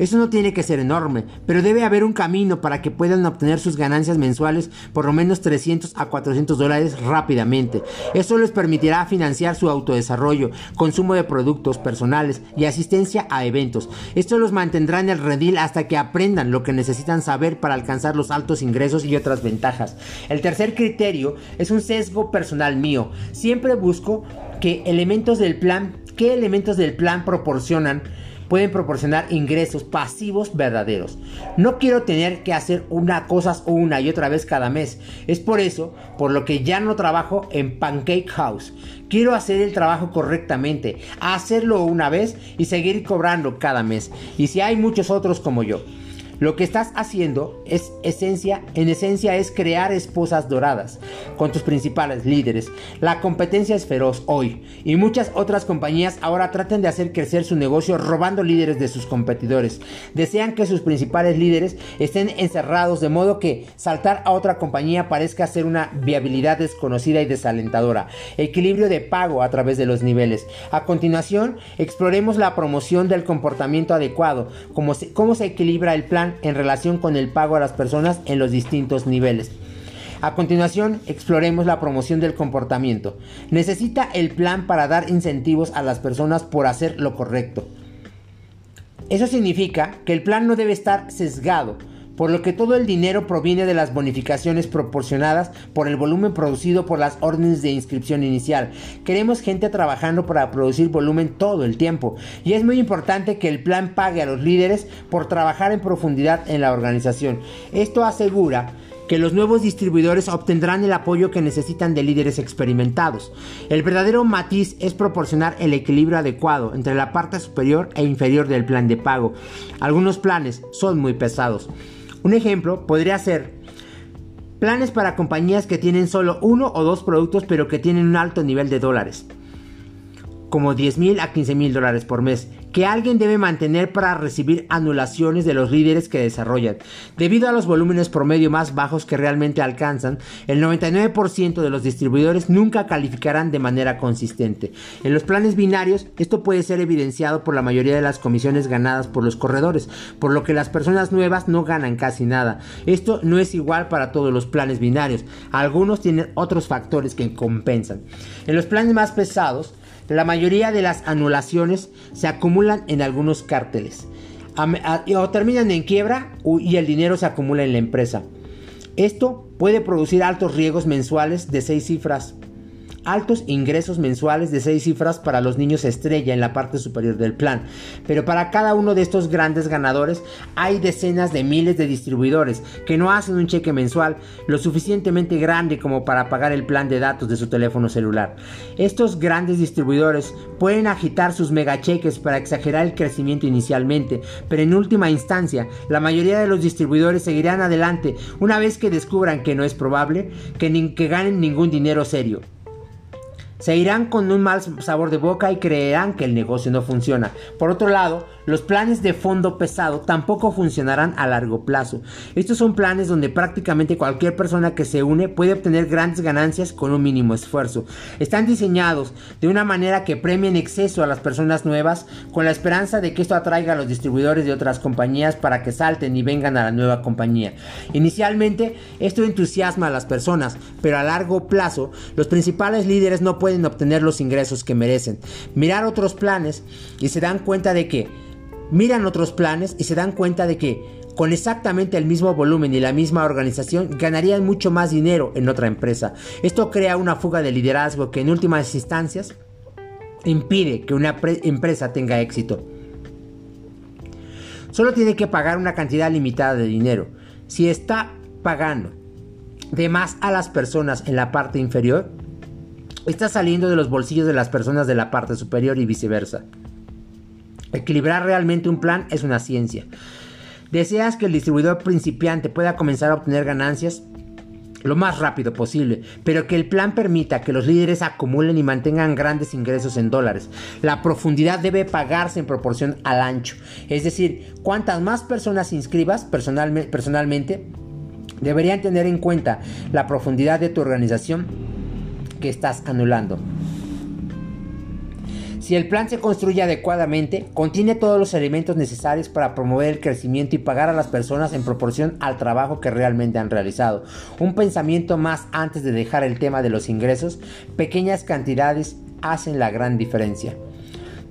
Eso no tiene que ser enorme, pero debe haber un camino para que puedan obtener sus ganancias mensuales por lo menos 300 a 400 dólares rápidamente. Eso les permitirá financiar su autodesarrollo, consumo de productos personales y asistencia a eventos. Esto los mantendrá en el redil hasta que aprendan lo que necesitan saber para alcanzar los altos ingresos y otras ventajas. El tercer criterio es un sesgo personal mío. Siempre busco que elementos del plan, qué elementos del plan proporcionan pueden proporcionar ingresos pasivos verdaderos. No quiero tener que hacer una cosa una y otra vez cada mes. Es por eso por lo que ya no trabajo en Pancake House. Quiero hacer el trabajo correctamente, hacerlo una vez y seguir cobrando cada mes. Y si hay muchos otros como yo. Lo que estás haciendo es esencia, en esencia es crear esposas doradas con tus principales líderes. La competencia es feroz hoy y muchas otras compañías ahora tratan de hacer crecer su negocio robando líderes de sus competidores. Desean que sus principales líderes estén encerrados de modo que saltar a otra compañía parezca ser una viabilidad desconocida y desalentadora. Equilibrio de pago a través de los niveles. A continuación, exploremos la promoción del comportamiento adecuado, cómo cómo se equilibra el plan en relación con el pago a las personas en los distintos niveles. A continuación, exploremos la promoción del comportamiento. Necesita el plan para dar incentivos a las personas por hacer lo correcto. Eso significa que el plan no debe estar sesgado por lo que todo el dinero proviene de las bonificaciones proporcionadas por el volumen producido por las órdenes de inscripción inicial. Queremos gente trabajando para producir volumen todo el tiempo y es muy importante que el plan pague a los líderes por trabajar en profundidad en la organización. Esto asegura que los nuevos distribuidores obtendrán el apoyo que necesitan de líderes experimentados. El verdadero matiz es proporcionar el equilibrio adecuado entre la parte superior e inferior del plan de pago. Algunos planes son muy pesados. Un ejemplo podría ser planes para compañías que tienen solo uno o dos productos pero que tienen un alto nivel de dólares, como 10 mil a 15 mil dólares por mes que alguien debe mantener para recibir anulaciones de los líderes que desarrollan. Debido a los volúmenes promedio más bajos que realmente alcanzan, el 99% de los distribuidores nunca calificarán de manera consistente. En los planes binarios, esto puede ser evidenciado por la mayoría de las comisiones ganadas por los corredores, por lo que las personas nuevas no ganan casi nada. Esto no es igual para todos los planes binarios. Algunos tienen otros factores que compensan. En los planes más pesados, la mayoría de las anulaciones se acumulan en algunos cárteles o terminan en quiebra y el dinero se acumula en la empresa. Esto puede producir altos riesgos mensuales de seis cifras altos ingresos mensuales de seis cifras para los niños estrella en la parte superior del plan. Pero para cada uno de estos grandes ganadores hay decenas de miles de distribuidores que no hacen un cheque mensual lo suficientemente grande como para pagar el plan de datos de su teléfono celular. Estos grandes distribuidores pueden agitar sus megacheques para exagerar el crecimiento inicialmente, pero en última instancia la mayoría de los distribuidores seguirán adelante una vez que descubran que no es probable que, que ganen ningún dinero serio. Se irán con un mal sabor de boca y creerán que el negocio no funciona. Por otro lado, los planes de fondo pesado tampoco funcionarán a largo plazo. Estos son planes donde prácticamente cualquier persona que se une puede obtener grandes ganancias con un mínimo esfuerzo. Están diseñados de una manera que premia en exceso a las personas nuevas con la esperanza de que esto atraiga a los distribuidores de otras compañías para que salten y vengan a la nueva compañía. Inicialmente esto entusiasma a las personas, pero a largo plazo los principales líderes no pueden obtener los ingresos que merecen. Mirar otros planes y se dan cuenta de que miran otros planes y se dan cuenta de que con exactamente el mismo volumen y la misma organización ganarían mucho más dinero en otra empresa. Esto crea una fuga de liderazgo que en últimas instancias impide que una empresa tenga éxito. Solo tiene que pagar una cantidad limitada de dinero. Si está pagando de más a las personas en la parte inferior, está saliendo de los bolsillos de las personas de la parte superior y viceversa. Equilibrar realmente un plan es una ciencia. ¿Deseas que el distribuidor principiante pueda comenzar a obtener ganancias? lo más rápido posible, pero que el plan permita que los líderes acumulen y mantengan grandes ingresos en dólares. La profundidad debe pagarse en proporción al ancho, es decir, cuantas más personas inscribas personalmente, deberían tener en cuenta la profundidad de tu organización que estás anulando. Si el plan se construye adecuadamente, contiene todos los elementos necesarios para promover el crecimiento y pagar a las personas en proporción al trabajo que realmente han realizado. Un pensamiento más antes de dejar el tema de los ingresos, pequeñas cantidades hacen la gran diferencia.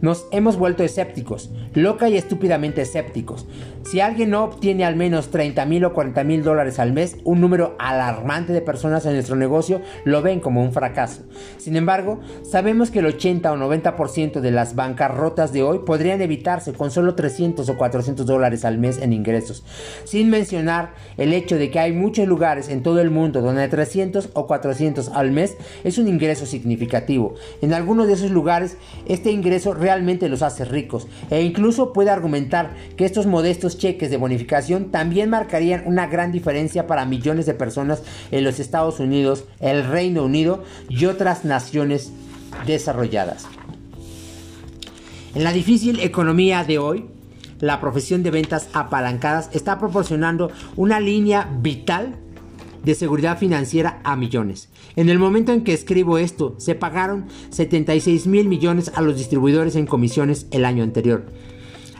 Nos hemos vuelto escépticos, loca y estúpidamente escépticos. Si alguien no obtiene al menos 30 mil o 40 mil dólares al mes, un número alarmante de personas en nuestro negocio lo ven como un fracaso. Sin embargo, sabemos que el 80 o 90% de las bancarrotas de hoy podrían evitarse con solo 300 o 400 dólares al mes en ingresos. Sin mencionar el hecho de que hay muchos lugares en todo el mundo donde 300 o 400 al mes es un ingreso significativo. En algunos de esos lugares, este ingreso realmente los hace ricos e incluso puede argumentar que estos modestos cheques de bonificación también marcarían una gran diferencia para millones de personas en los Estados Unidos, el Reino Unido y otras naciones desarrolladas. En la difícil economía de hoy, la profesión de ventas apalancadas está proporcionando una línea vital de seguridad financiera a millones. En el momento en que escribo esto, se pagaron 76 mil millones a los distribuidores en comisiones el año anterior.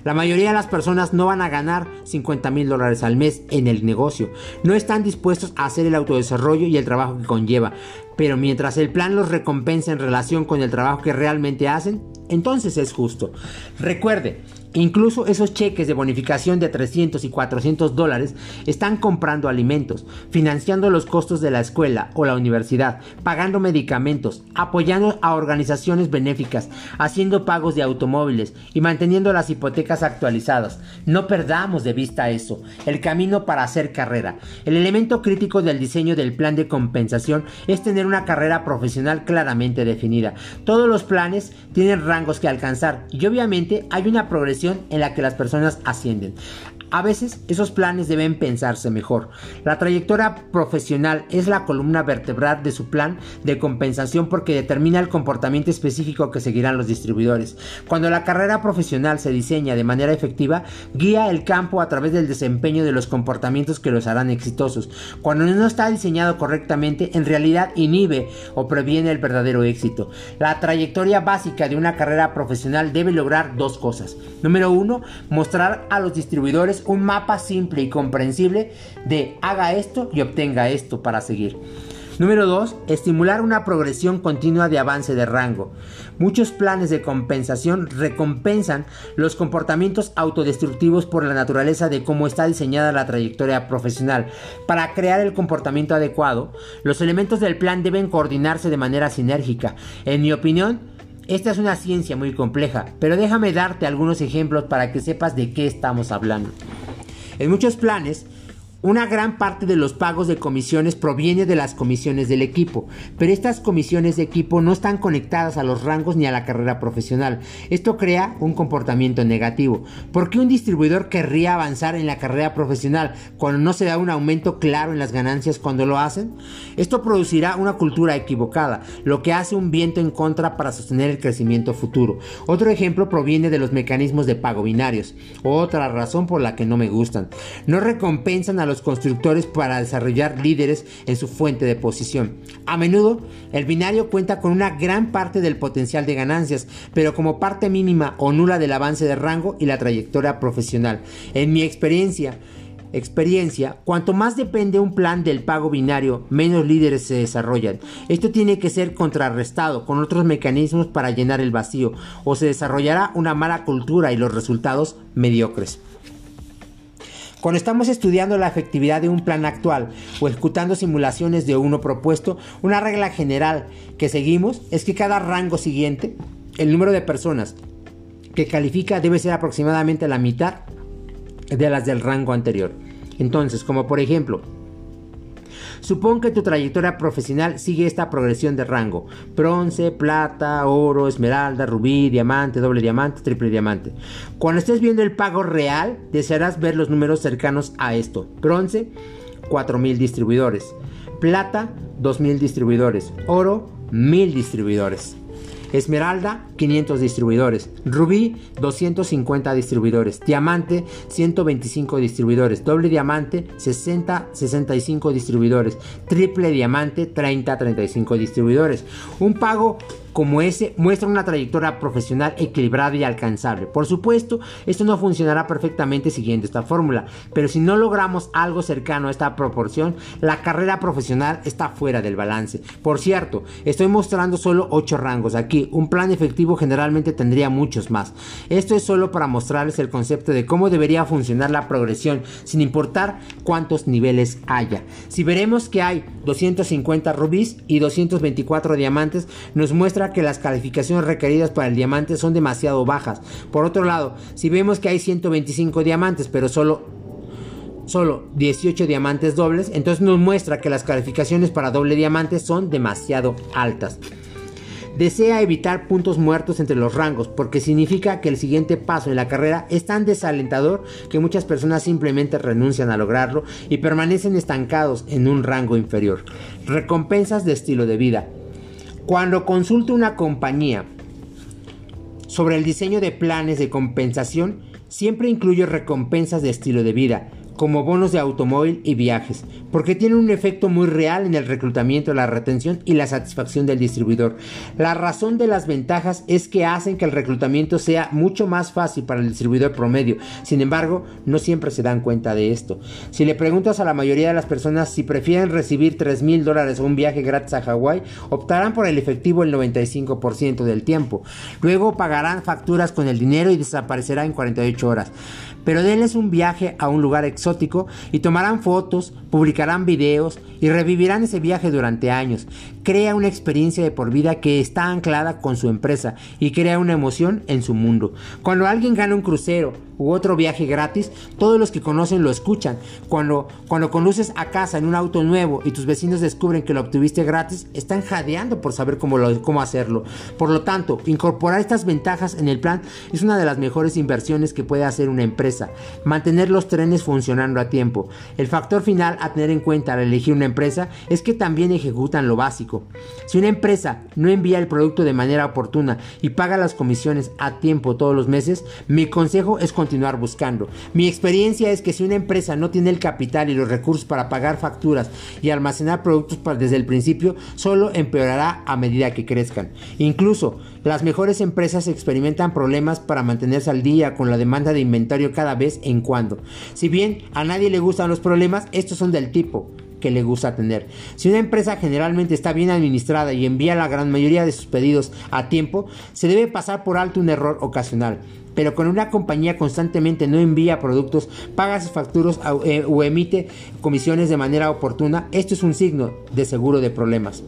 La mayoría de las personas no van a ganar 50 mil dólares al mes en el negocio. No están dispuestos a hacer el autodesarrollo y el trabajo que conlleva. Pero mientras el plan los recompensa en relación con el trabajo que realmente hacen, entonces es justo. Recuerde, Incluso esos cheques de bonificación de 300 y 400 dólares están comprando alimentos, financiando los costos de la escuela o la universidad, pagando medicamentos, apoyando a organizaciones benéficas, haciendo pagos de automóviles y manteniendo las hipotecas actualizadas. No perdamos de vista eso, el camino para hacer carrera. El elemento crítico del diseño del plan de compensación es tener una carrera profesional claramente definida. Todos los planes tienen rangos que alcanzar y obviamente hay una progresión en la que las personas ascienden. A veces esos planes deben pensarse mejor. La trayectoria profesional es la columna vertebral de su plan de compensación porque determina el comportamiento específico que seguirán los distribuidores. Cuando la carrera profesional se diseña de manera efectiva, guía el campo a través del desempeño de los comportamientos que los harán exitosos. Cuando no está diseñado correctamente, en realidad inhibe o previene el verdadero éxito. La trayectoria básica de una carrera profesional debe lograr dos cosas. Número uno, mostrar a los distribuidores un mapa simple y comprensible de haga esto y obtenga esto para seguir. Número 2. Estimular una progresión continua de avance de rango. Muchos planes de compensación recompensan los comportamientos autodestructivos por la naturaleza de cómo está diseñada la trayectoria profesional. Para crear el comportamiento adecuado, los elementos del plan deben coordinarse de manera sinérgica. En mi opinión, esta es una ciencia muy compleja, pero déjame darte algunos ejemplos para que sepas de qué estamos hablando. En muchos planes, una gran parte de los pagos de comisiones proviene de las comisiones del equipo, pero estas comisiones de equipo no están conectadas a los rangos ni a la carrera profesional. Esto crea un comportamiento negativo. ¿Por qué un distribuidor querría avanzar en la carrera profesional cuando no se da un aumento claro en las ganancias cuando lo hacen? Esto producirá una cultura equivocada, lo que hace un viento en contra para sostener el crecimiento futuro. Otro ejemplo proviene de los mecanismos de pago binarios, otra razón por la que no me gustan. No recompensan a los constructores para desarrollar líderes en su fuente de posición. A menudo, el binario cuenta con una gran parte del potencial de ganancias, pero como parte mínima o nula del avance de rango y la trayectoria profesional. En mi experiencia, experiencia, cuanto más depende un plan del pago binario, menos líderes se desarrollan. Esto tiene que ser contrarrestado con otros mecanismos para llenar el vacío, o se desarrollará una mala cultura y los resultados mediocres. Cuando estamos estudiando la efectividad de un plan actual o ejecutando simulaciones de uno propuesto, una regla general que seguimos es que cada rango siguiente, el número de personas que califica debe ser aproximadamente la mitad de las del rango anterior. Entonces, como por ejemplo, Supón que tu trayectoria profesional sigue esta progresión de rango. Bronce, plata, oro, esmeralda, rubí, diamante, doble diamante, triple diamante. Cuando estés viendo el pago real, desearás ver los números cercanos a esto. Bronce, 4.000 distribuidores. Plata, 2.000 distribuidores. Oro, 1.000 distribuidores. Esmeralda, 500 distribuidores. Rubí, 250 distribuidores. Diamante, 125 distribuidores. Doble diamante, 60, 65 distribuidores. Triple diamante, 30, 35 distribuidores. Un pago como ese muestran una trayectoria profesional equilibrada y alcanzable. Por supuesto, esto no funcionará perfectamente siguiendo esta fórmula, pero si no logramos algo cercano a esta proporción, la carrera profesional está fuera del balance. Por cierto, estoy mostrando solo 8 rangos aquí, un plan efectivo generalmente tendría muchos más. Esto es solo para mostrarles el concepto de cómo debería funcionar la progresión, sin importar cuántos niveles haya. Si veremos que hay 250 rubíes y 224 diamantes, nos muestra que las calificaciones requeridas para el diamante son demasiado bajas. Por otro lado, si vemos que hay 125 diamantes, pero solo solo 18 diamantes dobles, entonces nos muestra que las calificaciones para doble diamante son demasiado altas. Desea evitar puntos muertos entre los rangos porque significa que el siguiente paso en la carrera es tan desalentador que muchas personas simplemente renuncian a lograrlo y permanecen estancados en un rango inferior. Recompensas de estilo de vida. Cuando consulto una compañía sobre el diseño de planes de compensación, siempre incluyo recompensas de estilo de vida como bonos de automóvil y viajes, porque tienen un efecto muy real en el reclutamiento, la retención y la satisfacción del distribuidor. La razón de las ventajas es que hacen que el reclutamiento sea mucho más fácil para el distribuidor promedio. Sin embargo, no siempre se dan cuenta de esto. Si le preguntas a la mayoría de las personas si prefieren recibir 3 mil dólares o un viaje gratis a Hawái, optarán por el efectivo el 95% del tiempo. Luego pagarán facturas con el dinero y desaparecerá en 48 horas pero denles un viaje a un lugar exótico y tomarán fotos, publicarán videos y revivirán ese viaje durante años. Crea una experiencia de por vida que está anclada con su empresa y crea una emoción en su mundo. Cuando alguien gana un crucero u otro viaje gratis, todos los que conocen lo escuchan. Cuando, cuando conduces a casa en un auto nuevo y tus vecinos descubren que lo obtuviste gratis, están jadeando por saber cómo, cómo hacerlo. Por lo tanto, incorporar estas ventajas en el plan es una de las mejores inversiones que puede hacer una empresa. Mantener los trenes funcionando a tiempo. El factor final a tener en cuenta al elegir una empresa es que también ejecutan lo básico. Si una empresa no envía el producto de manera oportuna y paga las comisiones a tiempo todos los meses, mi consejo es continuar buscando. Mi experiencia es que si una empresa no tiene el capital y los recursos para pagar facturas y almacenar productos desde el principio, solo empeorará a medida que crezcan. Incluso las mejores empresas experimentan problemas para mantenerse al día con la demanda de inventario cada vez en cuando. Si bien a nadie le gustan los problemas, estos son del tipo que le gusta tener. Si una empresa generalmente está bien administrada y envía la gran mayoría de sus pedidos a tiempo, se debe pasar por alto un error ocasional. Pero cuando una compañía constantemente no envía productos, paga sus facturas eh, o emite comisiones de manera oportuna, esto es un signo de seguro de problemas.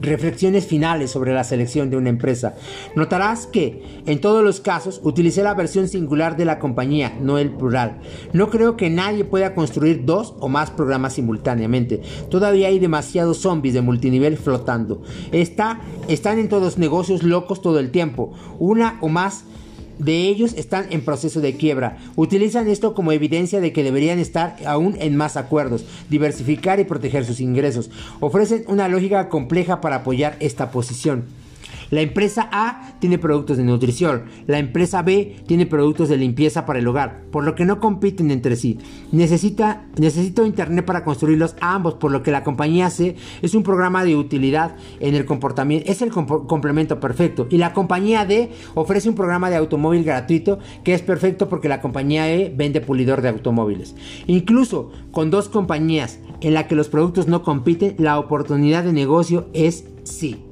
Reflexiones finales sobre la selección de una empresa. Notarás que, en todos los casos, utilicé la versión singular de la compañía, no el plural. No creo que nadie pueda construir dos o más programas simultáneamente. Todavía hay demasiados zombies de multinivel flotando. Está, están en todos negocios locos todo el tiempo. Una o más de ellos están en proceso de quiebra. Utilizan esto como evidencia de que deberían estar aún en más acuerdos, diversificar y proteger sus ingresos. Ofrecen una lógica compleja para apoyar esta posición. La empresa A tiene productos de nutrición, la empresa B tiene productos de limpieza para el hogar, por lo que no compiten entre sí. Necesita, necesito internet para construirlos ambos, por lo que la compañía C es un programa de utilidad en el comportamiento, es el complemento perfecto. Y la compañía D ofrece un programa de automóvil gratuito que es perfecto porque la compañía E vende pulidor de automóviles. Incluso con dos compañías en la que los productos no compiten, la oportunidad de negocio es sí.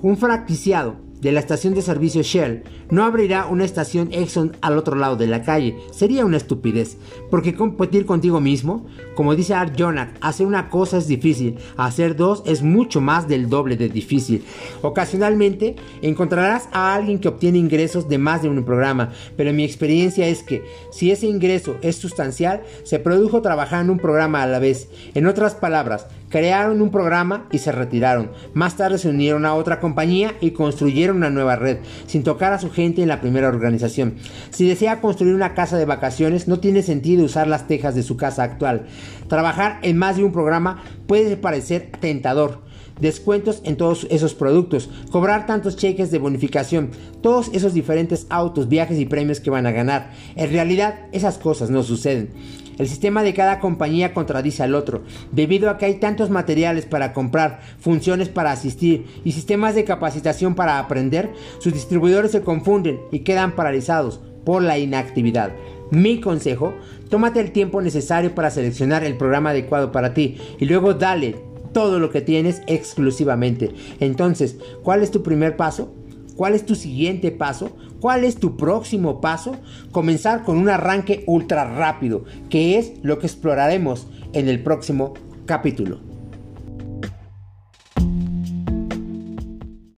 Un franquiciado de la estación de servicio Shell no abrirá una estación Exxon al otro lado de la calle. Sería una estupidez. Porque competir contigo mismo, como dice Art Jonak, hacer una cosa es difícil, hacer dos es mucho más del doble de difícil. Ocasionalmente encontrarás a alguien que obtiene ingresos de más de un programa, pero mi experiencia es que si ese ingreso es sustancial, se produjo trabajando un programa a la vez. En otras palabras, crearon un programa y se retiraron. Más tarde se unieron a otra compañía y construyeron una nueva red, sin tocar a su gente en la primera organización. Si desea construir una casa de vacaciones, no tiene sentido usar las tejas de su casa actual. Trabajar en más de un programa puede parecer tentador descuentos en todos esos productos, cobrar tantos cheques de bonificación, todos esos diferentes autos, viajes y premios que van a ganar. En realidad, esas cosas no suceden. El sistema de cada compañía contradice al otro. Debido a que hay tantos materiales para comprar, funciones para asistir y sistemas de capacitación para aprender, sus distribuidores se confunden y quedan paralizados por la inactividad. Mi consejo, tómate el tiempo necesario para seleccionar el programa adecuado para ti y luego dale todo lo que tienes exclusivamente. Entonces, ¿cuál es tu primer paso? ¿Cuál es tu siguiente paso? ¿Cuál es tu próximo paso? Comenzar con un arranque ultra rápido, que es lo que exploraremos en el próximo capítulo.